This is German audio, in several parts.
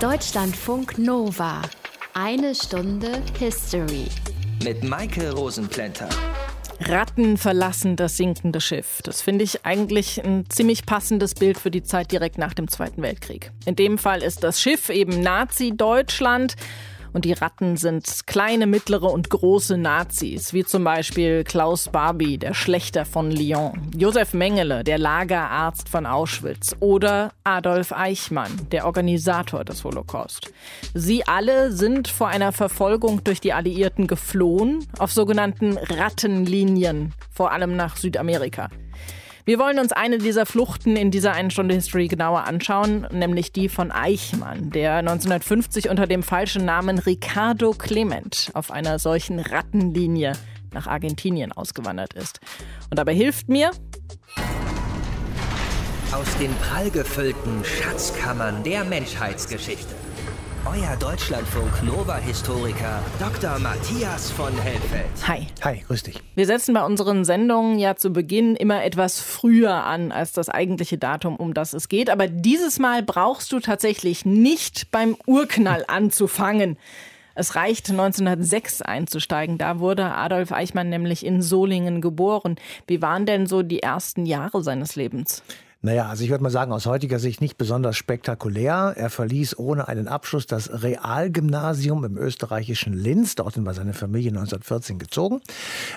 Deutschlandfunk Nova. Eine Stunde History. Mit Maike Rosenplanter. Ratten verlassen das sinkende Schiff. Das finde ich eigentlich ein ziemlich passendes Bild für die Zeit direkt nach dem Zweiten Weltkrieg. In dem Fall ist das Schiff eben Nazi-Deutschland und die Ratten sind kleine, mittlere und große Nazis, wie zum Beispiel Klaus Barbie, der Schlechter von Lyon, Josef Mengele, der Lagerarzt von Auschwitz oder Adolf Eichmann, der Organisator des Holocaust. Sie alle sind vor einer Verfolgung durch die Alliierten geflohen, auf sogenannten Rattenlinien, vor allem nach Südamerika. Wir wollen uns eine dieser Fluchten in dieser einen Stunde History genauer anschauen, nämlich die von Eichmann, der 1950 unter dem falschen Namen Ricardo Clement auf einer solchen Rattenlinie nach Argentinien ausgewandert ist. Und dabei hilft mir aus den prallgefüllten Schatzkammern der Menschheitsgeschichte euer Deutschlandfunk Nova-Historiker Dr. Matthias von Helfeld. Hi. Hi, grüß dich. Wir setzen bei unseren Sendungen ja zu Beginn immer etwas früher an als das eigentliche Datum, um das es geht. Aber dieses Mal brauchst du tatsächlich nicht beim Urknall anzufangen. Es reicht 1906 einzusteigen. Da wurde Adolf Eichmann nämlich in Solingen geboren. Wie waren denn so die ersten Jahre seines Lebens? Naja, also ich würde mal sagen, aus heutiger Sicht nicht besonders spektakulär. Er verließ ohne einen Abschluss das Realgymnasium im österreichischen Linz. Dorthin war seine Familie 1914 gezogen.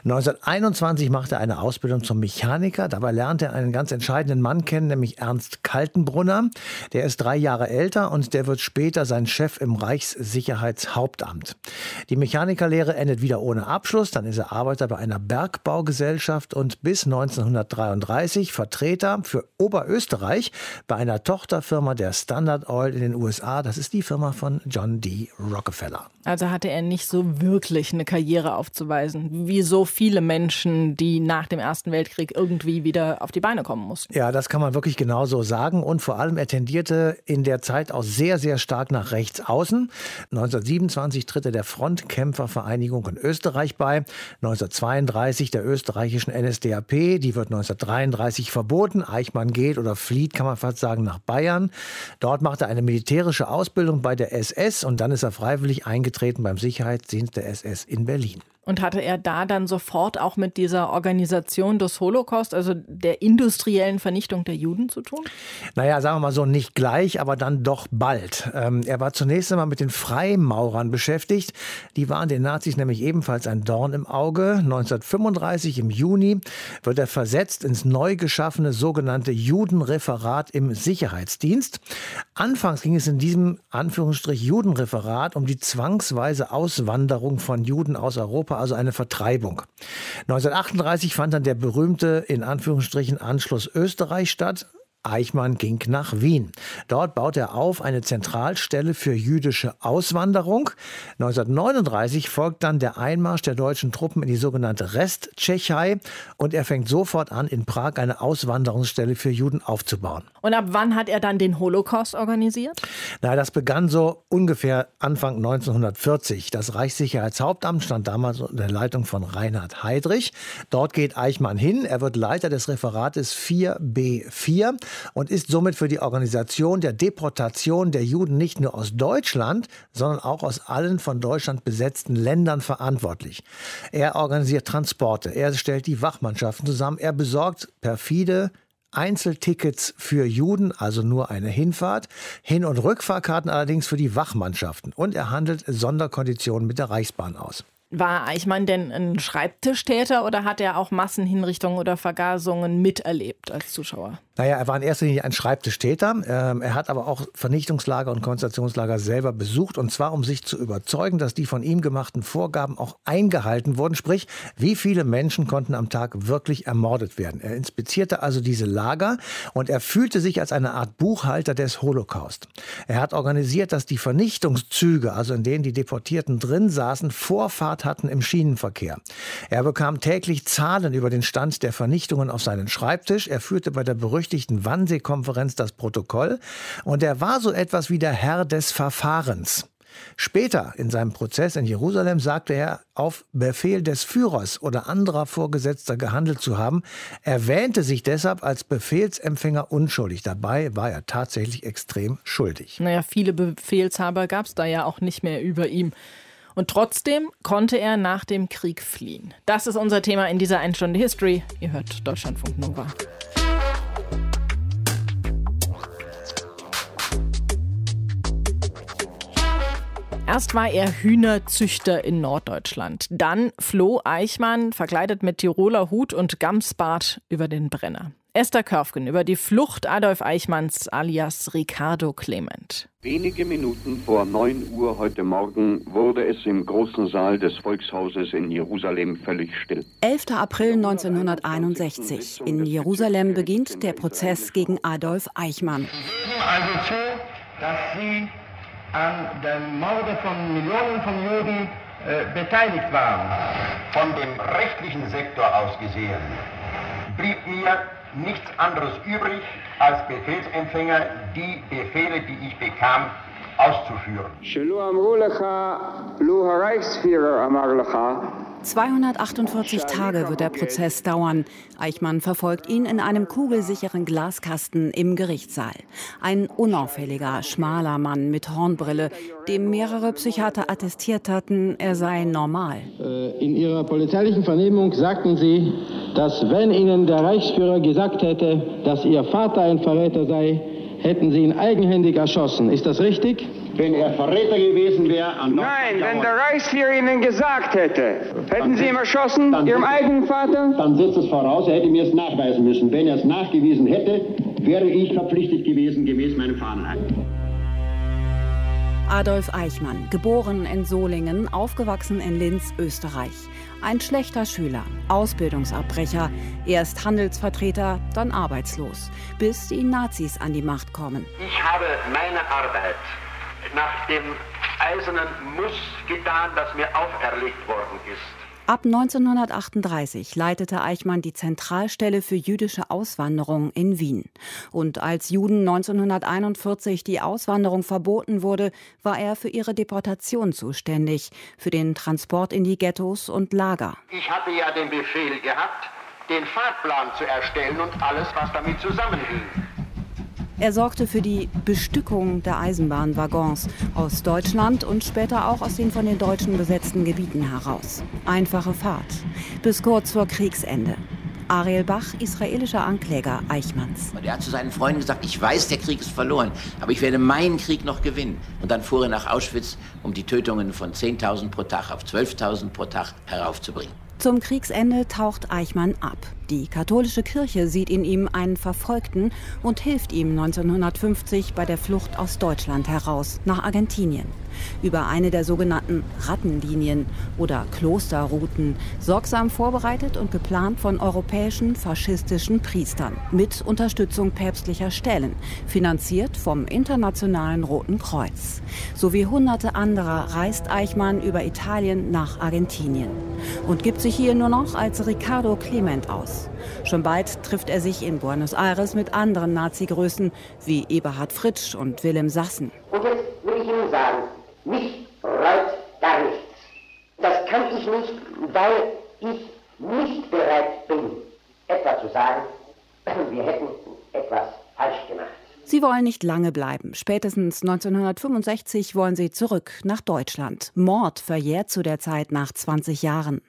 1921 machte er eine Ausbildung zum Mechaniker. Dabei lernte er einen ganz entscheidenden Mann kennen, nämlich Ernst Kaltenbrunner. Der ist drei Jahre älter und der wird später sein Chef im Reichssicherheitshauptamt. Die Mechanikerlehre endet wieder ohne Abschluss. Dann ist er Arbeiter bei einer Bergbaugesellschaft und bis 1933 Vertreter für Ober Oberösterreich bei einer Tochterfirma der Standard Oil in den USA. Das ist die Firma von John D. Rockefeller. Also hatte er nicht so wirklich eine Karriere aufzuweisen, wie so viele Menschen, die nach dem Ersten Weltkrieg irgendwie wieder auf die Beine kommen mussten. Ja, das kann man wirklich genauso sagen. Und vor allem, er tendierte in der Zeit auch sehr, sehr stark nach rechts außen. 1927 tritt er der Frontkämpfervereinigung in Österreich bei. 1932 der österreichischen NSDAP. Die wird 1933 verboten. Eichmann geht geht oder flieht, kann man fast sagen, nach Bayern. Dort macht er eine militärische Ausbildung bei der SS und dann ist er freiwillig eingetreten beim Sicherheitsdienst der SS in Berlin. Und hatte er da dann sofort auch mit dieser Organisation des Holocaust, also der industriellen Vernichtung der Juden zu tun? Naja, sagen wir mal so, nicht gleich, aber dann doch bald. Ähm, er war zunächst einmal mit den Freimaurern beschäftigt. Die waren den Nazis nämlich ebenfalls ein Dorn im Auge. 1935 im Juni wird er versetzt ins neu geschaffene sogenannte Judenreferat im Sicherheitsdienst. Anfangs ging es in diesem Anführungsstrich Judenreferat um die zwangsweise Auswanderung von Juden aus Europa Europa also eine Vertreibung. 1938 fand dann der berühmte, in Anführungsstrichen, Anschluss Österreich statt. Eichmann ging nach Wien. Dort baut er auf eine Zentralstelle für jüdische Auswanderung. 1939 folgt dann der Einmarsch der deutschen Truppen in die sogenannte Resttschechei und er fängt sofort an, in Prag eine Auswanderungsstelle für Juden aufzubauen. Und ab wann hat er dann den Holocaust organisiert? Na, das begann so ungefähr Anfang 1940. Das Reichssicherheitshauptamt stand damals unter der Leitung von Reinhard Heydrich. Dort geht Eichmann hin. Er wird Leiter des Referates 4b4 und ist somit für die Organisation der Deportation der Juden nicht nur aus Deutschland, sondern auch aus allen von Deutschland besetzten Ländern verantwortlich. Er organisiert Transporte, er stellt die Wachmannschaften zusammen, er besorgt perfide Einzeltickets für Juden, also nur eine Hinfahrt, Hin- und Rückfahrkarten allerdings für die Wachmannschaften und er handelt Sonderkonditionen mit der Reichsbahn aus. War Eichmann denn ein Schreibtischtäter oder hat er auch Massenhinrichtungen oder Vergasungen miterlebt als Zuschauer? Naja, er war in erster Linie ein Schreibtischtäter. Ähm, er hat aber auch Vernichtungslager und Konzentrationslager selber besucht und zwar, um sich zu überzeugen, dass die von ihm gemachten Vorgaben auch eingehalten wurden. Sprich, wie viele Menschen konnten am Tag wirklich ermordet werden. Er inspizierte also diese Lager und er fühlte sich als eine Art Buchhalter des Holocaust. Er hat organisiert, dass die Vernichtungszüge, also in denen die Deportierten drin saßen, Vorfahrt hatten im Schienenverkehr. Er bekam täglich Zahlen über den Stand der Vernichtungen auf seinen Schreibtisch. Er führte bei der berüchtigten Wannsee-Konferenz das Protokoll und er war so etwas wie der Herr des Verfahrens. Später in seinem Prozess in Jerusalem sagte er, auf Befehl des Führers oder anderer Vorgesetzter gehandelt zu haben, erwähnte sich deshalb als Befehlsempfänger unschuldig. Dabei war er tatsächlich extrem schuldig. Naja, viele Befehlshaber gab es da ja auch nicht mehr über ihm. Und trotzdem konnte er nach dem Krieg fliehen. Das ist unser Thema in dieser Einstunde History. Ihr hört Deutschlandfunk Nova. Erst war er Hühnerzüchter in Norddeutschland. Dann floh Eichmann, verkleidet mit Tiroler Hut und Gamsbart, über den Brenner. Esther Körfgen über die Flucht Adolf Eichmanns alias Ricardo Clement. Wenige Minuten vor 9 Uhr heute Morgen wurde es im großen Saal des Volkshauses in Jerusalem völlig still. 11. April 1961. In Jerusalem beginnt der Prozess gegen Adolf Eichmann. Also zu, dass Sie an dem Morde von Millionen von Juden äh, beteiligt waren. Von dem rechtlichen Sektor aus gesehen blieb mir nichts anderes übrig, als Befehlsempfänger die Befehle, die ich bekam, auszuführen. 248 Tage wird der Prozess dauern. Eichmann verfolgt ihn in einem kugelsicheren Glaskasten im Gerichtssaal. Ein unauffälliger, schmaler Mann mit Hornbrille, dem mehrere Psychiater attestiert hatten, er sei normal. Äh, in Ihrer polizeilichen Vernehmung sagten Sie, dass wenn Ihnen der Reichsführer gesagt hätte, dass Ihr Vater ein Verräter sei, hätten Sie ihn eigenhändig erschossen. Ist das richtig? Wenn er Verräter gewesen wäre, Nein, wenn der Reichsführer Ihnen gesagt hätte, hätten Sie ihn erschossen, Ihrem eigenen Vater? Dann setzt es voraus, er hätte mir es nachweisen müssen. Wenn er es nachgewiesen hätte, wäre ich verpflichtet gewesen, gemäß meinem Fahnenheit. Adolf Eichmann, geboren in Solingen, aufgewachsen in Linz, Österreich. Ein schlechter Schüler, Ausbildungsabbrecher, erst Handelsvertreter, dann arbeitslos, bis die Nazis an die Macht kommen. Ich habe meine Arbeit nach dem eisernen Muss getan, das mir auferlegt worden ist. Ab 1938 leitete Eichmann die Zentralstelle für jüdische Auswanderung in Wien. Und als Juden 1941 die Auswanderung verboten wurde, war er für ihre Deportation zuständig, für den Transport in die Ghettos und Lager. Ich hatte ja den Befehl gehabt, den Fahrplan zu erstellen und alles, was damit zusammenhing. Er sorgte für die Bestückung der Eisenbahnwaggons aus Deutschland und später auch aus den von den Deutschen besetzten Gebieten heraus. Einfache Fahrt. Bis kurz vor Kriegsende. Ariel Bach, israelischer Ankläger Eichmanns. Und er hat zu seinen Freunden gesagt, ich weiß, der Krieg ist verloren, aber ich werde meinen Krieg noch gewinnen. Und dann fuhr er nach Auschwitz, um die Tötungen von 10.000 pro Tag auf 12.000 pro Tag heraufzubringen. Zum Kriegsende taucht Eichmann ab. Die katholische Kirche sieht in ihm einen Verfolgten und hilft ihm 1950 bei der Flucht aus Deutschland heraus nach Argentinien. Über eine der sogenannten Rattenlinien oder Klosterrouten, sorgsam vorbereitet und geplant von europäischen faschistischen Priestern mit Unterstützung päpstlicher Stellen, finanziert vom Internationalen Roten Kreuz. So wie hunderte anderer reist Eichmann über Italien nach Argentinien und gibt sich hier nur noch als Ricardo Clement aus. Schon bald trifft er sich in Buenos Aires mit anderen Nazi-Größen wie Eberhard Fritsch und Wilhelm Sassen. Und jetzt will ich Ihnen sagen, mich reut gar nichts. Das kann ich nicht, weil ich nicht bereit bin, etwa zu sagen, wir hätten etwas falsch gemacht. Sie wollen nicht lange bleiben. Spätestens 1965 wollen sie zurück nach Deutschland. Mord verjährt zu der Zeit nach 20 Jahren.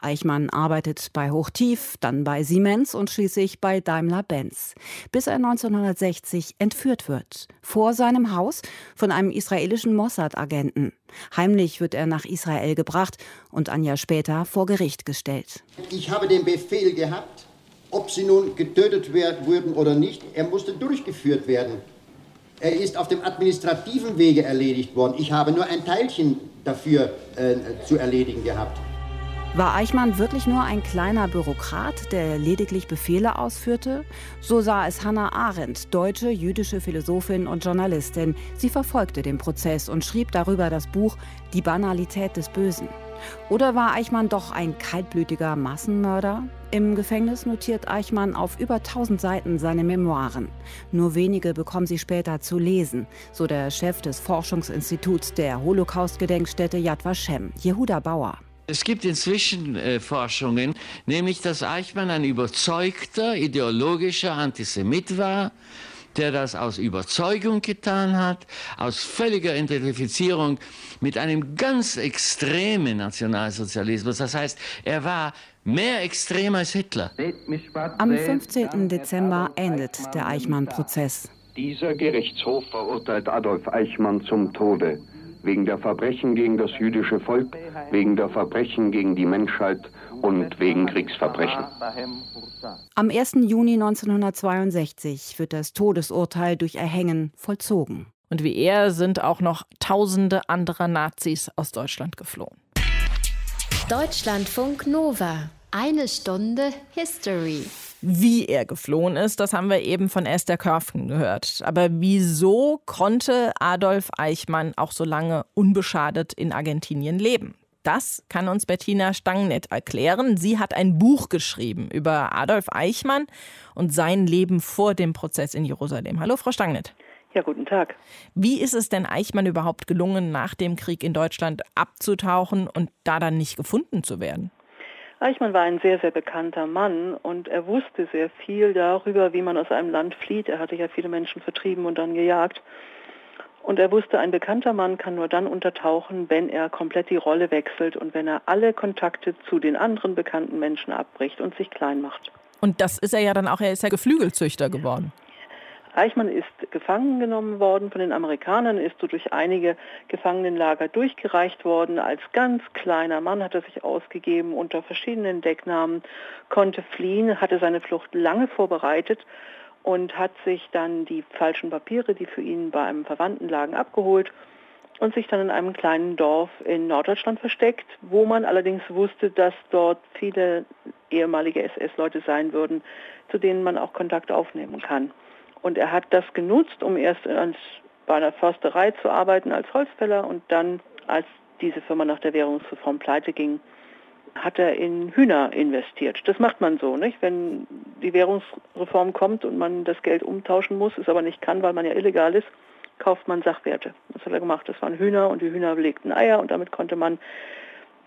Eichmann arbeitet bei Hochtief, dann bei Siemens und schließlich bei Daimler-Benz. Bis er 1960 entführt wird. Vor seinem Haus von einem israelischen Mossad-Agenten. Heimlich wird er nach Israel gebracht und ein Jahr später vor Gericht gestellt. Ich habe den Befehl gehabt, ob sie nun getötet werden würden oder nicht, er musste durchgeführt werden. Er ist auf dem administrativen Wege erledigt worden. Ich habe nur ein Teilchen dafür äh, zu erledigen gehabt. War Eichmann wirklich nur ein kleiner Bürokrat, der lediglich Befehle ausführte? So sah es Hannah Arendt, deutsche jüdische Philosophin und Journalistin. Sie verfolgte den Prozess und schrieb darüber das Buch Die Banalität des Bösen. Oder war Eichmann doch ein kaltblütiger Massenmörder? Im Gefängnis notiert Eichmann auf über 1000 Seiten seine Memoiren. Nur wenige bekommen sie später zu lesen, so der Chef des Forschungsinstituts der Holocaust-Gedenkstätte Yad Vashem, Jehuda Bauer. Es gibt inzwischen äh, Forschungen, nämlich dass Eichmann ein überzeugter ideologischer Antisemit war, der das aus Überzeugung getan hat, aus völliger Identifizierung mit einem ganz extremen Nationalsozialismus. Das heißt, er war mehr extrem als Hitler. Am 15. Dezember endet der Eichmann-Prozess. Dieser Gerichtshof verurteilt Adolf Eichmann zum Tode wegen der Verbrechen gegen das jüdische Volk, wegen der Verbrechen gegen die Menschheit und wegen Kriegsverbrechen. Am 1. Juni 1962 wird das Todesurteil durch Erhängen vollzogen. Und wie er sind auch noch tausende anderer Nazis aus Deutschland geflohen. Deutschlandfunk Nova. Eine Stunde History. Wie er geflohen ist, das haben wir eben von Esther Körfen gehört. Aber wieso konnte Adolf Eichmann auch so lange unbeschadet in Argentinien leben? Das kann uns Bettina Stangnett erklären. Sie hat ein Buch geschrieben über Adolf Eichmann und sein Leben vor dem Prozess in Jerusalem. Hallo, Frau Stangnett. Ja, guten Tag. Wie ist es denn Eichmann überhaupt gelungen, nach dem Krieg in Deutschland abzutauchen und da dann nicht gefunden zu werden? Eichmann war ein sehr, sehr bekannter Mann und er wusste sehr viel darüber, wie man aus einem Land flieht. Er hatte ja viele Menschen vertrieben und dann gejagt. Und er wusste, ein bekannter Mann kann nur dann untertauchen, wenn er komplett die Rolle wechselt und wenn er alle Kontakte zu den anderen bekannten Menschen abbricht und sich klein macht. Und das ist er ja dann auch, er ist ja Geflügelzüchter geworden. Eichmann ist gefangen genommen worden von den Amerikanern, ist so durch einige Gefangenenlager durchgereicht worden. Als ganz kleiner Mann hat er sich ausgegeben unter verschiedenen Decknamen, konnte fliehen, hatte seine Flucht lange vorbereitet und hat sich dann die falschen Papiere, die für ihn bei einem Verwandten lagen, abgeholt und sich dann in einem kleinen Dorf in Norddeutschland versteckt, wo man allerdings wusste, dass dort viele ehemalige SS-Leute sein würden, zu denen man auch Kontakt aufnehmen kann. Und er hat das genutzt, um erst als, bei einer Försterei zu arbeiten als Holzfäller und dann, als diese Firma nach der Währungsreform pleite ging, hat er in Hühner investiert. Das macht man so, nicht? Wenn die Währungsreform kommt und man das Geld umtauschen muss, es aber nicht kann, weil man ja illegal ist, kauft man Sachwerte. Das hat er gemacht. Das waren Hühner und die Hühner legten Eier und damit konnte man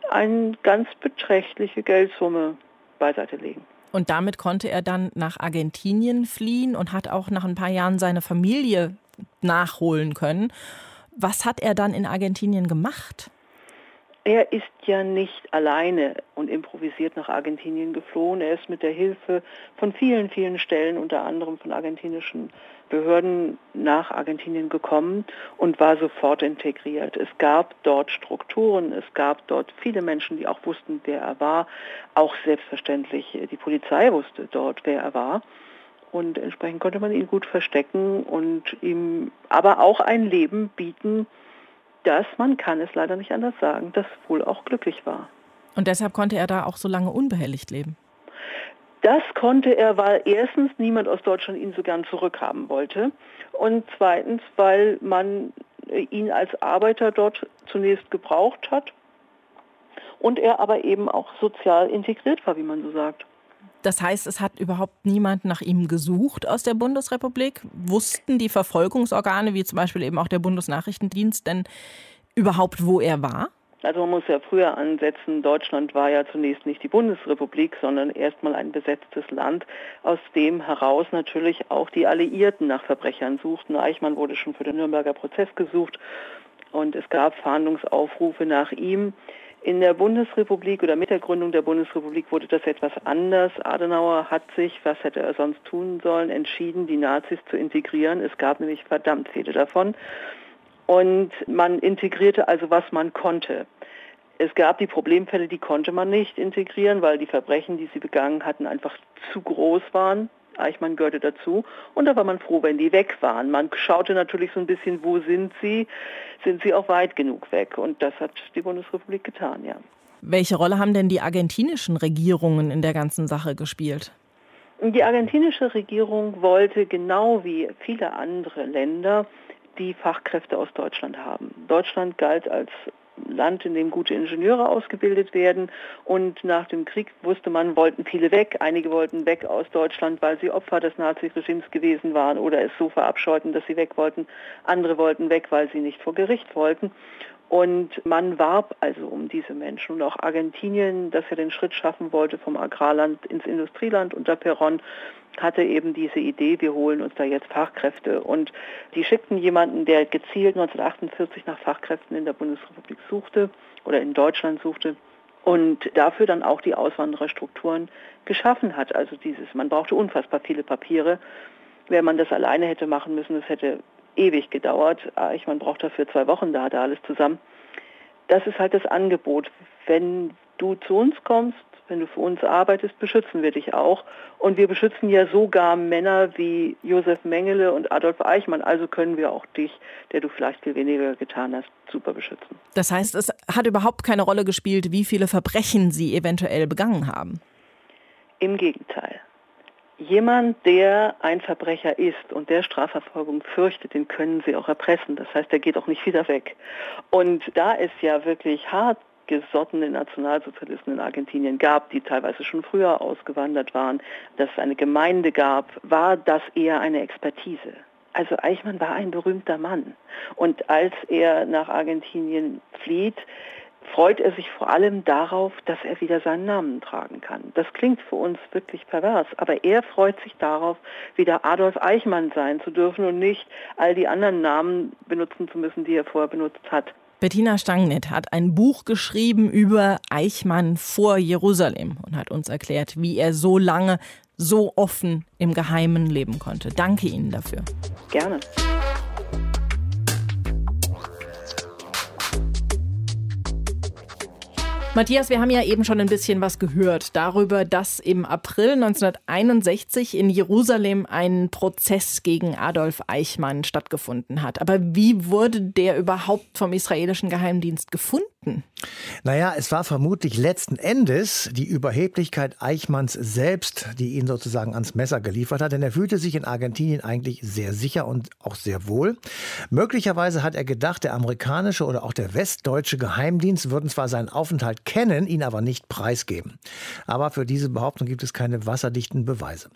eine ganz beträchtliche Geldsumme beiseite legen. Und damit konnte er dann nach Argentinien fliehen und hat auch nach ein paar Jahren seine Familie nachholen können. Was hat er dann in Argentinien gemacht? Er ist ja nicht alleine und improvisiert nach Argentinien geflohen. Er ist mit der Hilfe von vielen, vielen Stellen, unter anderem von argentinischen Behörden, nach Argentinien gekommen und war sofort integriert. Es gab dort Strukturen, es gab dort viele Menschen, die auch wussten, wer er war. Auch selbstverständlich die Polizei wusste dort, wer er war. Und entsprechend konnte man ihn gut verstecken und ihm aber auch ein Leben bieten, das, man kann es leider nicht anders sagen, das wohl auch glücklich war. Und deshalb konnte er da auch so lange unbehelligt leben? Das konnte er, weil erstens niemand aus Deutschland ihn so gern zurückhaben wollte und zweitens, weil man ihn als Arbeiter dort zunächst gebraucht hat und er aber eben auch sozial integriert war, wie man so sagt. Das heißt, es hat überhaupt niemand nach ihm gesucht aus der Bundesrepublik? Wussten die Verfolgungsorgane, wie zum Beispiel eben auch der Bundesnachrichtendienst, denn überhaupt, wo er war? Also man muss ja früher ansetzen, Deutschland war ja zunächst nicht die Bundesrepublik, sondern erstmal ein besetztes Land, aus dem heraus natürlich auch die Alliierten nach Verbrechern suchten. Eichmann wurde schon für den Nürnberger Prozess gesucht und es gab Fahndungsaufrufe nach ihm. In der Bundesrepublik oder mit der Gründung der Bundesrepublik wurde das etwas anders. Adenauer hat sich, was hätte er sonst tun sollen, entschieden, die Nazis zu integrieren. Es gab nämlich verdammt viele davon. Und man integrierte also, was man konnte. Es gab die Problemfälle, die konnte man nicht integrieren, weil die Verbrechen, die sie begangen hatten, einfach zu groß waren. Eichmann gehörte dazu. Und da war man froh, wenn die weg waren. Man schaute natürlich so ein bisschen, wo sind sie? Sind sie auch weit genug weg? Und das hat die Bundesrepublik getan, ja. Welche Rolle haben denn die argentinischen Regierungen in der ganzen Sache gespielt? Die argentinische Regierung wollte genau wie viele andere Länder die Fachkräfte aus Deutschland haben. Deutschland galt als Land, in dem gute Ingenieure ausgebildet werden. Und nach dem Krieg wusste man, wollten viele weg. Einige wollten weg aus Deutschland, weil sie Opfer des Naziregimes gewesen waren oder es so verabscheuten, dass sie weg wollten. Andere wollten weg, weil sie nicht vor Gericht wollten. Und man warb also um diese Menschen. Und auch Argentinien, das ja den Schritt schaffen wollte vom Agrarland ins Industrieland unter Perón, hatte eben diese Idee, wir holen uns da jetzt Fachkräfte. Und die schickten jemanden, der gezielt 1948 nach Fachkräften in der Bundesrepublik suchte oder in Deutschland suchte und dafür dann auch die Auswandererstrukturen geschaffen hat. Also dieses, man brauchte unfassbar viele Papiere. Wenn man das alleine hätte machen müssen, das hätte ewig gedauert. Ah, ich, man braucht dafür zwei Wochen, da hatte alles zusammen. Das ist halt das Angebot. Wenn du zu uns kommst, wenn du für uns arbeitest, beschützen wir dich auch. Und wir beschützen ja sogar Männer wie Josef Mengele und Adolf Eichmann. Also können wir auch dich, der du vielleicht viel weniger getan hast, super beschützen. Das heißt, es hat überhaupt keine Rolle gespielt, wie viele Verbrechen sie eventuell begangen haben. Im Gegenteil. Jemand, der ein Verbrecher ist und der Strafverfolgung fürchtet, den können sie auch erpressen. Das heißt, der geht auch nicht wieder weg. Und da es ja wirklich hart gesottene Nationalsozialisten in Argentinien gab, die teilweise schon früher ausgewandert waren, dass es eine Gemeinde gab, war das eher eine Expertise. Also Eichmann war ein berühmter Mann. Und als er nach Argentinien flieht, freut er sich vor allem darauf, dass er wieder seinen Namen tragen kann. Das klingt für uns wirklich pervers, aber er freut sich darauf, wieder Adolf Eichmann sein zu dürfen und nicht all die anderen Namen benutzen zu müssen, die er vorher benutzt hat. Bettina Stangnit hat ein Buch geschrieben über Eichmann vor Jerusalem und hat uns erklärt, wie er so lange, so offen im Geheimen leben konnte. Danke Ihnen dafür. Gerne. Matthias, wir haben ja eben schon ein bisschen was gehört darüber, dass im April 1961 in Jerusalem ein Prozess gegen Adolf Eichmann stattgefunden hat. Aber wie wurde der überhaupt vom israelischen Geheimdienst gefunden? Naja, es war vermutlich letzten Endes die Überheblichkeit Eichmanns selbst, die ihn sozusagen ans Messer geliefert hat, denn er fühlte sich in Argentinien eigentlich sehr sicher und auch sehr wohl. Möglicherweise hat er gedacht, der amerikanische oder auch der westdeutsche Geheimdienst würden zwar seinen Aufenthalt kennen, ihn aber nicht preisgeben. Aber für diese Behauptung gibt es keine wasserdichten Beweise.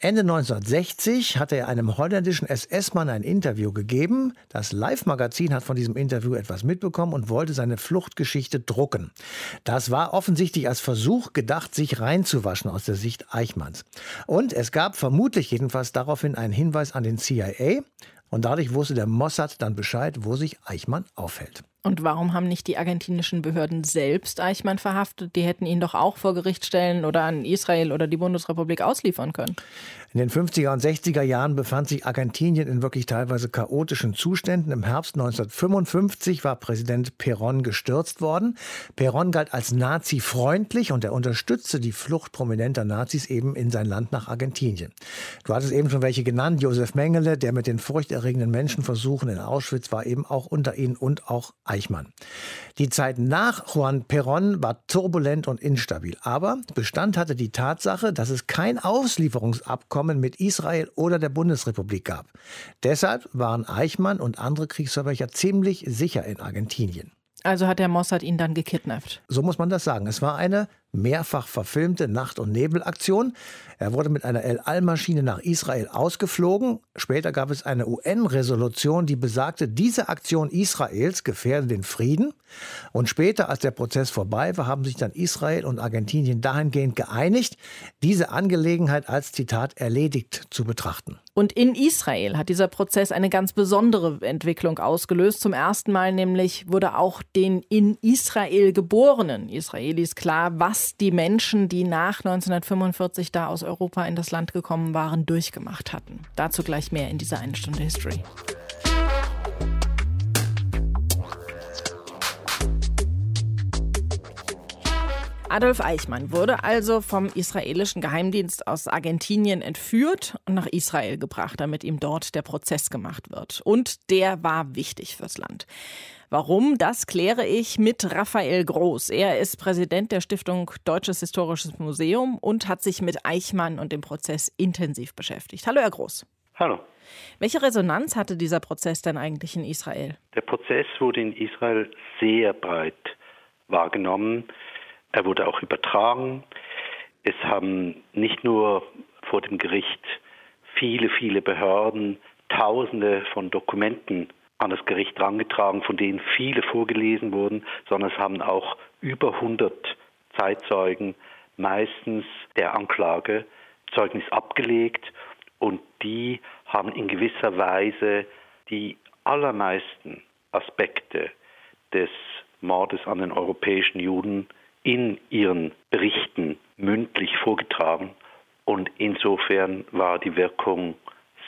Ende 1960 hatte er einem holländischen SS-Mann ein Interview gegeben. Das Live-Magazin hat von diesem Interview etwas mitbekommen und wollte seine Fluchtgeschichte drucken. Das war offensichtlich als Versuch gedacht, sich reinzuwaschen aus der Sicht Eichmanns. Und es gab vermutlich jedenfalls daraufhin einen Hinweis an den CIA. Und dadurch wusste der Mossad dann Bescheid, wo sich Eichmann aufhält. Und warum haben nicht die argentinischen Behörden selbst Eichmann verhaftet? Die hätten ihn doch auch vor Gericht stellen oder an Israel oder die Bundesrepublik ausliefern können. In den 50er und 60er Jahren befand sich Argentinien in wirklich teilweise chaotischen Zuständen. Im Herbst 1955 war Präsident Perón gestürzt worden. Perón galt als Nazi-freundlich und er unterstützte die Flucht prominenter Nazis eben in sein Land nach Argentinien. Du hattest eben schon welche genannt. Josef Mengele, der mit den furchterregenden Menschenversuchen in Auschwitz war eben auch unter ihnen und auch Eichmann. Die Zeit nach Juan Perón war turbulent und instabil. Aber Bestand hatte die Tatsache, dass es kein Auslieferungsabkommen mit Israel oder der Bundesrepublik gab. Deshalb waren Eichmann und andere Kriegsverbrecher ziemlich sicher in Argentinien. Also hat der Mossad ihn dann gekidnappt. So muss man das sagen. Es war eine mehrfach verfilmte Nacht- und Nebelaktion. Er wurde mit einer El Al-Maschine nach Israel ausgeflogen. Später gab es eine UN-Resolution, die besagte, diese Aktion Israels gefährde den Frieden. Und später, als der Prozess vorbei war, haben sich dann Israel und Argentinien dahingehend geeinigt, diese Angelegenheit als Zitat erledigt zu betrachten. Und in Israel hat dieser Prozess eine ganz besondere Entwicklung ausgelöst. Zum ersten Mal nämlich wurde auch den in Israel geborenen Israelis klar, was die Menschen, die nach 1945 da aus Europa in das Land gekommen waren, durchgemacht hatten. Dazu gleich mehr in dieser einen Stunde History. Adolf Eichmann wurde also vom israelischen Geheimdienst aus Argentinien entführt und nach Israel gebracht, damit ihm dort der Prozess gemacht wird. Und der war wichtig fürs Land. Warum, das kläre ich mit Raphael Groß. Er ist Präsident der Stiftung Deutsches Historisches Museum und hat sich mit Eichmann und dem Prozess intensiv beschäftigt. Hallo, Herr Groß. Hallo. Welche Resonanz hatte dieser Prozess denn eigentlich in Israel? Der Prozess wurde in Israel sehr breit wahrgenommen. Er wurde auch übertragen. Es haben nicht nur vor dem Gericht viele, viele Behörden Tausende von Dokumenten an das Gericht herangetragen, von denen viele vorgelesen wurden, sondern es haben auch über 100 Zeitzeugen, meistens der Anklage, Zeugnis abgelegt und die haben in gewisser Weise die allermeisten Aspekte des Mordes an den europäischen Juden in ihren Berichten mündlich vorgetragen und insofern war die Wirkung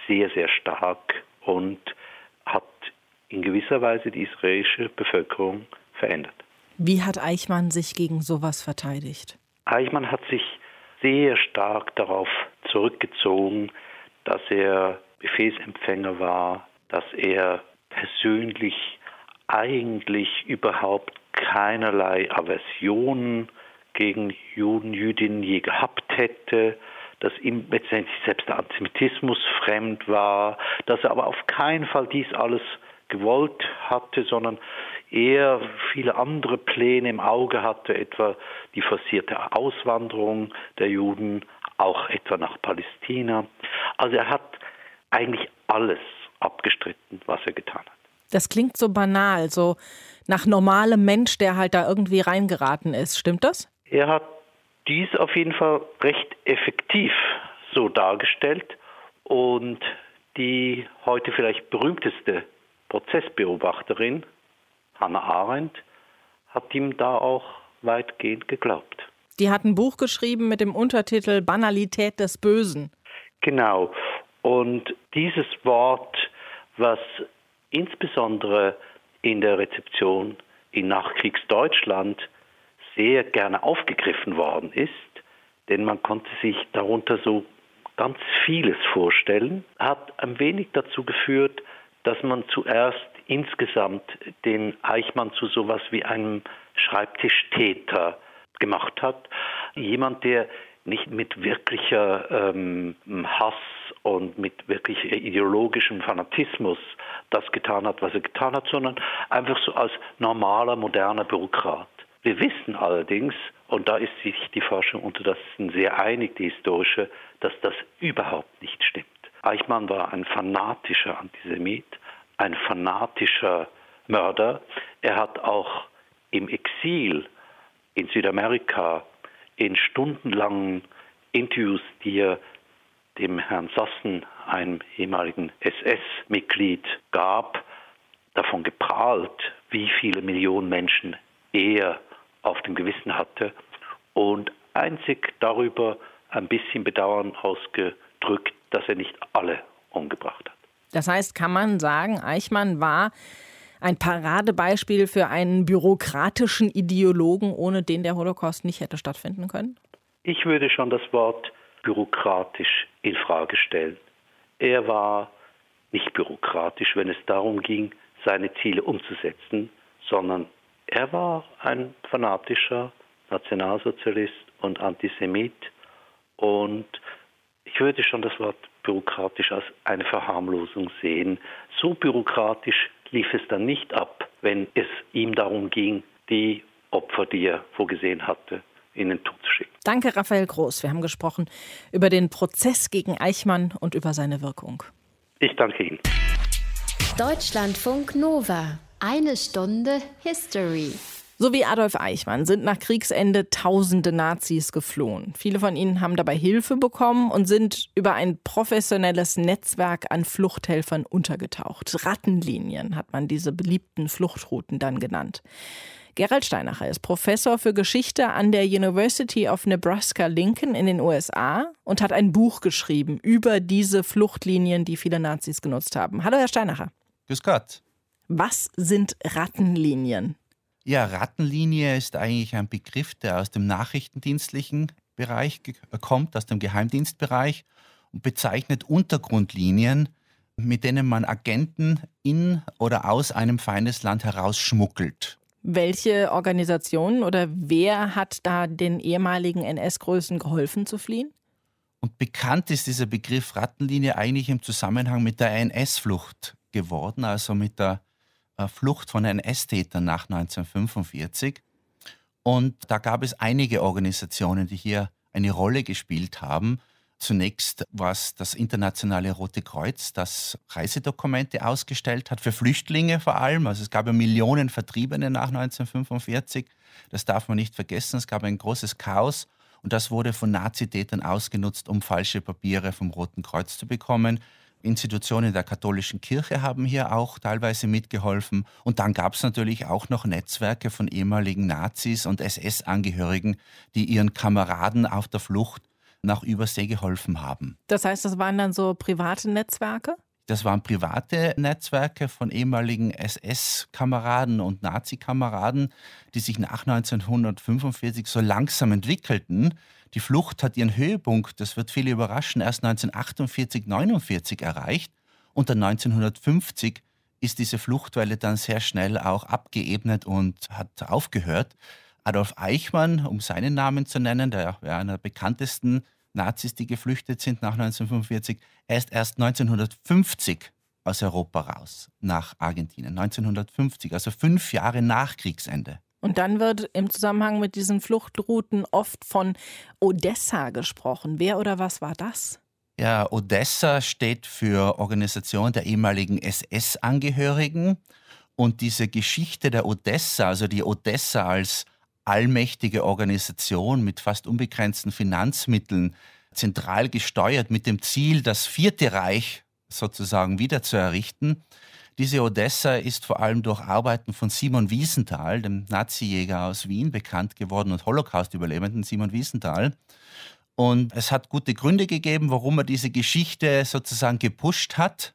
sehr, sehr stark und hat in gewisser Weise die israelische Bevölkerung verändert. Wie hat Eichmann sich gegen sowas verteidigt? Eichmann hat sich sehr stark darauf zurückgezogen, dass er Befehlsempfänger war, dass er persönlich eigentlich überhaupt keinerlei Aversionen gegen Juden, Jüdinnen je gehabt hätte, dass ihm letztendlich selbst der Antisemitismus fremd war, dass er aber auf keinen Fall dies alles gewollt hatte, sondern eher viele andere Pläne im Auge hatte, etwa die forcierte Auswanderung der Juden, auch etwa nach Palästina. Also er hat eigentlich alles abgestritten, was er getan hat. Das klingt so banal, so nach normalem Mensch, der halt da irgendwie reingeraten ist. Stimmt das? Er hat dies auf jeden Fall recht effektiv so dargestellt und die heute vielleicht berühmteste Prozessbeobachterin, Hannah Arendt, hat ihm da auch weitgehend geglaubt. Die hat ein Buch geschrieben mit dem Untertitel Banalität des Bösen. Genau. Und dieses Wort, was insbesondere in der Rezeption in Nachkriegsdeutschland sehr gerne aufgegriffen worden ist, denn man konnte sich darunter so ganz vieles vorstellen, hat ein wenig dazu geführt, dass man zuerst insgesamt den Eichmann zu sowas wie einem Schreibtischtäter gemacht hat. Jemand, der nicht mit wirklicher ähm, Hass und mit wirklich ideologischem Fanatismus das getan hat, was er getan hat, sondern einfach so als normaler, moderner Bürokrat. Wir wissen allerdings, und da ist sich die Forschung unter das sehr einig, die historische, dass das überhaupt nicht stimmt. Eichmann war ein fanatischer Antisemit, ein fanatischer Mörder. Er hat auch im Exil in Südamerika in stundenlangen Interviews, die er dem Herrn Sassen, einem ehemaligen SS-Mitglied, gab, davon geprahlt, wie viele Millionen Menschen er auf dem Gewissen hatte und einzig darüber ein bisschen Bedauern ausgedrückt, dass er nicht alle umgebracht hat. Das heißt, kann man sagen, Eichmann war ein Paradebeispiel für einen bürokratischen Ideologen, ohne den der Holocaust nicht hätte stattfinden können? Ich würde schon das Wort bürokratisch in Frage stellen. Er war nicht bürokratisch, wenn es darum ging, seine Ziele umzusetzen, sondern er war ein fanatischer Nationalsozialist und Antisemit und ich würde schon das Wort bürokratisch als eine Verharmlosung sehen. So bürokratisch lief es dann nicht ab, wenn es ihm darum ging, die Opfer, die er vorgesehen hatte, in den Tod zu schicken. Danke, Raphael Groß. Wir haben gesprochen über den Prozess gegen Eichmann und über seine Wirkung. Ich danke Ihnen. Deutschlandfunk Nova. Eine Stunde History. So wie Adolf Eichmann sind nach Kriegsende tausende Nazis geflohen. Viele von ihnen haben dabei Hilfe bekommen und sind über ein professionelles Netzwerk an Fluchthelfern untergetaucht. Rattenlinien hat man diese beliebten Fluchtrouten dann genannt. Gerald Steinacher ist Professor für Geschichte an der University of Nebraska Lincoln in den USA und hat ein Buch geschrieben über diese Fluchtlinien, die viele Nazis genutzt haben. Hallo, Herr Steinacher. Grüß Gott. Was sind Rattenlinien? Ja, Rattenlinie ist eigentlich ein Begriff, der aus dem nachrichtendienstlichen Bereich kommt, aus dem Geheimdienstbereich und bezeichnet Untergrundlinien, mit denen man Agenten in oder aus einem Feindesland herausschmuggelt. Welche Organisationen oder wer hat da den ehemaligen NS-Größen geholfen zu fliehen? Und bekannt ist dieser Begriff Rattenlinie eigentlich im Zusammenhang mit der NS-Flucht geworden, also mit der äh, Flucht von NS-Tätern nach 1945. Und da gab es einige Organisationen, die hier eine Rolle gespielt haben. Zunächst war es das Internationale Rote Kreuz, das Reisedokumente ausgestellt hat, für Flüchtlinge vor allem. Also es gab ja Millionen Vertriebene nach 1945. Das darf man nicht vergessen. Es gab ein großes Chaos und das wurde von Nazitätern ausgenutzt, um falsche Papiere vom Roten Kreuz zu bekommen. Institutionen der katholischen Kirche haben hier auch teilweise mitgeholfen. Und dann gab es natürlich auch noch Netzwerke von ehemaligen Nazis und SS-Angehörigen, die ihren Kameraden auf der Flucht nach Übersee geholfen haben. Das heißt, das waren dann so private Netzwerke? Das waren private Netzwerke von ehemaligen SS-Kameraden und Nazi-Kameraden, die sich nach 1945 so langsam entwickelten. Die Flucht hat ihren Höhepunkt, das wird viele überraschen, erst 1948, 49 erreicht. Und dann 1950 ist diese Fluchtwelle dann sehr schnell auch abgeebnet und hat aufgehört. Adolf Eichmann, um seinen Namen zu nennen, der ja, einer der bekanntesten Nazis, die geflüchtet sind nach 1945, er ist erst 1950 aus Europa raus, nach Argentinien. 1950, also fünf Jahre nach Kriegsende. Und dann wird im Zusammenhang mit diesen Fluchtrouten oft von Odessa gesprochen. Wer oder was war das? Ja, Odessa steht für Organisation der ehemaligen SS-Angehörigen. Und diese Geschichte der Odessa, also die Odessa als allmächtige Organisation mit fast unbegrenzten Finanzmitteln, zentral gesteuert mit dem Ziel, das Vierte Reich sozusagen wieder zu errichten. Diese Odessa ist vor allem durch Arbeiten von Simon Wiesenthal, dem Nazi-Jäger aus Wien, bekannt geworden und Holocaust-Überlebenden Simon Wiesenthal. Und es hat gute Gründe gegeben, warum er diese Geschichte sozusagen gepusht hat.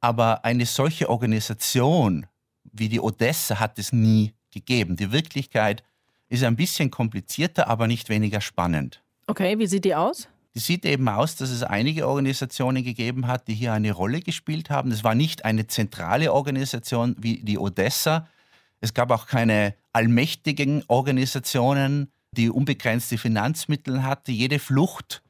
Aber eine solche Organisation wie die Odessa hat es nie gegeben. Die Wirklichkeit ist ein bisschen komplizierter, aber nicht weniger spannend. Okay, wie sieht die aus? Die sieht eben aus, dass es einige Organisationen gegeben hat, die hier eine Rolle gespielt haben. Es war nicht eine zentrale Organisation wie die Odessa. Es gab auch keine allmächtigen Organisationen, die unbegrenzte Finanzmittel hatten. Jede Flucht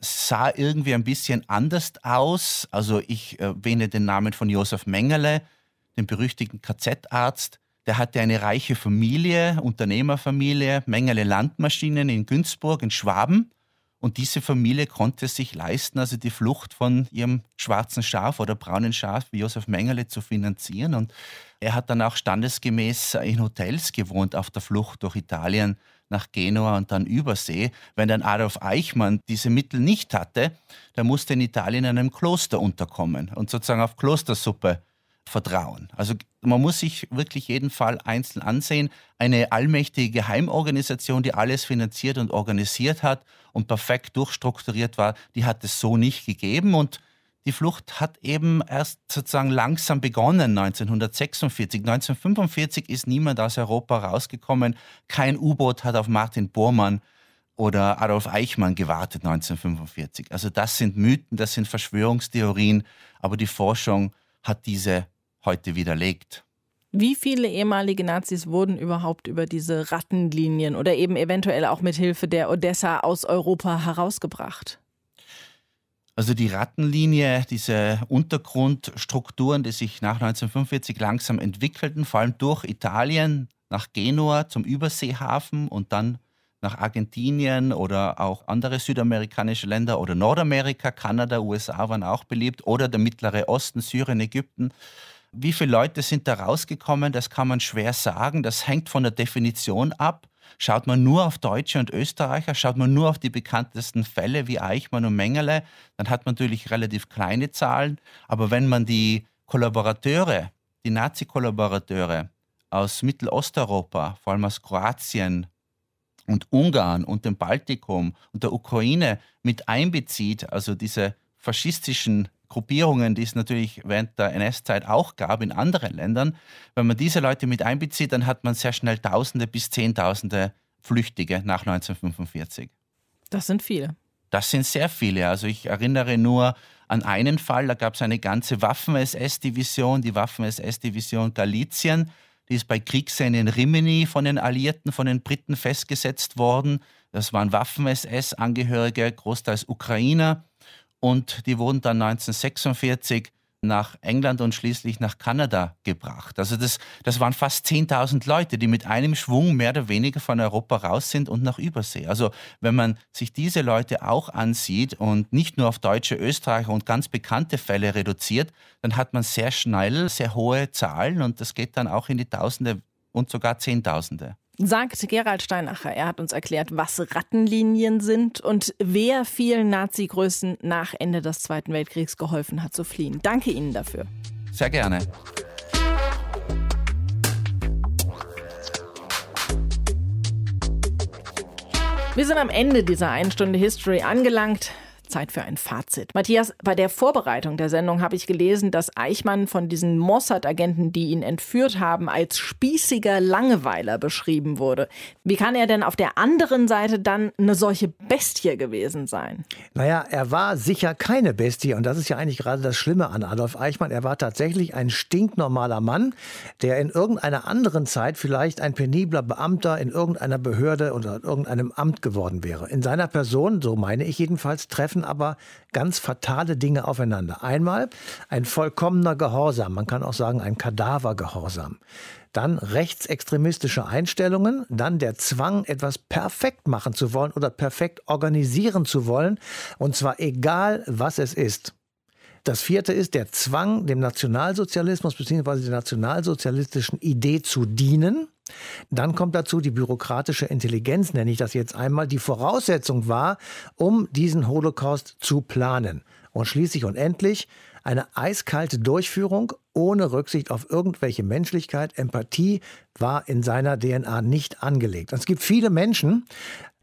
sah irgendwie ein bisschen anders aus. Also ich erwähne den Namen von Josef Mengele, dem berüchtigten KZ-Arzt, der hatte eine reiche Familie, Unternehmerfamilie, Mengele Landmaschinen in Günzburg in Schwaben. Und diese Familie konnte sich leisten, also die Flucht von ihrem schwarzen Schaf oder braunen Schaf wie Josef Mengele zu finanzieren. Und er hat dann auch standesgemäß in Hotels gewohnt auf der Flucht durch Italien nach Genua und dann Übersee. Wenn dann Adolf Eichmann diese Mittel nicht hatte, dann musste in Italien in einem Kloster unterkommen und sozusagen auf Klostersuppe vertrauen. Also man muss sich wirklich jeden Fall einzeln ansehen. Eine allmächtige Geheimorganisation, die alles finanziert und organisiert hat und perfekt durchstrukturiert war, die hat es so nicht gegeben. Und die Flucht hat eben erst sozusagen langsam begonnen, 1946. 1945 ist niemand aus Europa rausgekommen. Kein U-Boot hat auf Martin Bormann oder Adolf Eichmann gewartet 1945. Also das sind Mythen, das sind Verschwörungstheorien, aber die Forschung hat diese heute widerlegt. Wie viele ehemalige Nazis wurden überhaupt über diese Rattenlinien oder eben eventuell auch mit Hilfe der Odessa aus Europa herausgebracht? Also die Rattenlinie, diese Untergrundstrukturen, die sich nach 1945 langsam entwickelten, vor allem durch Italien nach Genua zum Überseehafen und dann nach Argentinien oder auch andere südamerikanische Länder oder Nordamerika, Kanada, USA waren auch beliebt oder der Mittlere Osten, Syrien, Ägypten. Wie viele Leute sind da rausgekommen, das kann man schwer sagen. Das hängt von der Definition ab. Schaut man nur auf Deutsche und Österreicher, schaut man nur auf die bekanntesten Fälle wie Eichmann und Mengele, dann hat man natürlich relativ kleine Zahlen. Aber wenn man die Kollaborateure, die Nazi-Kollaborateure aus Mittelosteuropa, vor allem aus Kroatien und Ungarn und dem Baltikum und der Ukraine mit einbezieht, also diese faschistischen Gruppierungen, die es natürlich während der NS-Zeit auch gab in anderen Ländern. Wenn man diese Leute mit einbezieht, dann hat man sehr schnell Tausende bis Zehntausende Flüchtige nach 1945. Das sind viele. Das sind sehr viele. Also ich erinnere nur an einen Fall, da gab es eine ganze Waffen-SS-Division, die Waffen-SS-Division Galizien, die ist bei Kriegsende in Rimini von den Alliierten, von den Briten festgesetzt worden. Das waren Waffen-SS-Angehörige, großteils Ukrainer. Und die wurden dann 1946 nach England und schließlich nach Kanada gebracht. Also das, das waren fast 10.000 Leute, die mit einem Schwung mehr oder weniger von Europa raus sind und nach Übersee. Also wenn man sich diese Leute auch ansieht und nicht nur auf deutsche Österreicher und ganz bekannte Fälle reduziert, dann hat man sehr schnell sehr hohe Zahlen und das geht dann auch in die Tausende und sogar Zehntausende sagt Gerald Steinacher. Er hat uns erklärt, was Rattenlinien sind und wer vielen Nazi-Größen nach Ende des Zweiten Weltkriegs geholfen hat zu fliehen. Danke Ihnen dafür. Sehr gerne. Wir sind am Ende dieser Einstunde History angelangt. Zeit für ein Fazit. Matthias, bei der Vorbereitung der Sendung habe ich gelesen, dass Eichmann von diesen Mossad-Agenten, die ihn entführt haben, als spießiger Langeweiler beschrieben wurde. Wie kann er denn auf der anderen Seite dann eine solche Bestie gewesen sein? Naja, er war sicher keine Bestie und das ist ja eigentlich gerade das Schlimme an Adolf Eichmann. Er war tatsächlich ein stinknormaler Mann, der in irgendeiner anderen Zeit vielleicht ein penibler Beamter in irgendeiner Behörde oder irgendeinem Amt geworden wäre. In seiner Person, so meine ich jedenfalls, treffen aber ganz fatale Dinge aufeinander. Einmal ein vollkommener Gehorsam, man kann auch sagen ein Kadavergehorsam. Dann rechtsextremistische Einstellungen, dann der Zwang, etwas perfekt machen zu wollen oder perfekt organisieren zu wollen, und zwar egal, was es ist. Das vierte ist der Zwang, dem Nationalsozialismus bzw. der nationalsozialistischen Idee zu dienen. Dann kommt dazu die bürokratische Intelligenz, nenne ich das jetzt einmal, die Voraussetzung war, um diesen Holocaust zu planen. Und schließlich und endlich eine eiskalte Durchführung ohne Rücksicht auf irgendwelche Menschlichkeit. Empathie war in seiner DNA nicht angelegt. Und es gibt viele Menschen,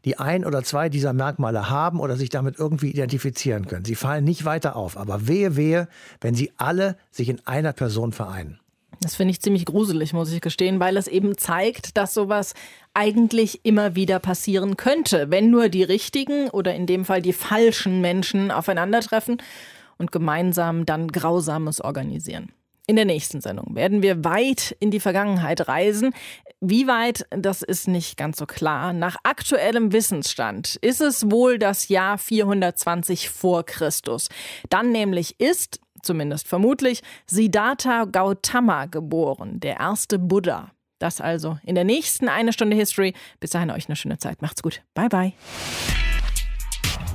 die ein oder zwei dieser Merkmale haben oder sich damit irgendwie identifizieren können. Sie fallen nicht weiter auf. Aber wehe, wehe, wenn sie alle sich in einer Person vereinen. Das finde ich ziemlich gruselig, muss ich gestehen, weil es eben zeigt, dass sowas eigentlich immer wieder passieren könnte, wenn nur die richtigen oder in dem Fall die falschen Menschen aufeinandertreffen und gemeinsam dann Grausames organisieren. In der nächsten Sendung werden wir weit in die Vergangenheit reisen. Wie weit, das ist nicht ganz so klar. Nach aktuellem Wissensstand ist es wohl das Jahr 420 vor Christus. Dann nämlich ist zumindest vermutlich, Siddhartha Gautama geboren, der erste Buddha. Das also in der nächsten eine Stunde History. Bis dahin euch eine schöne Zeit. Macht's gut. Bye bye.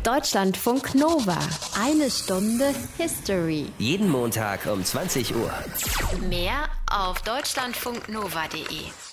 Deutschlandfunk Nova. Eine Stunde History. Jeden Montag um 20 Uhr. Mehr auf deutschlandfunknova.de.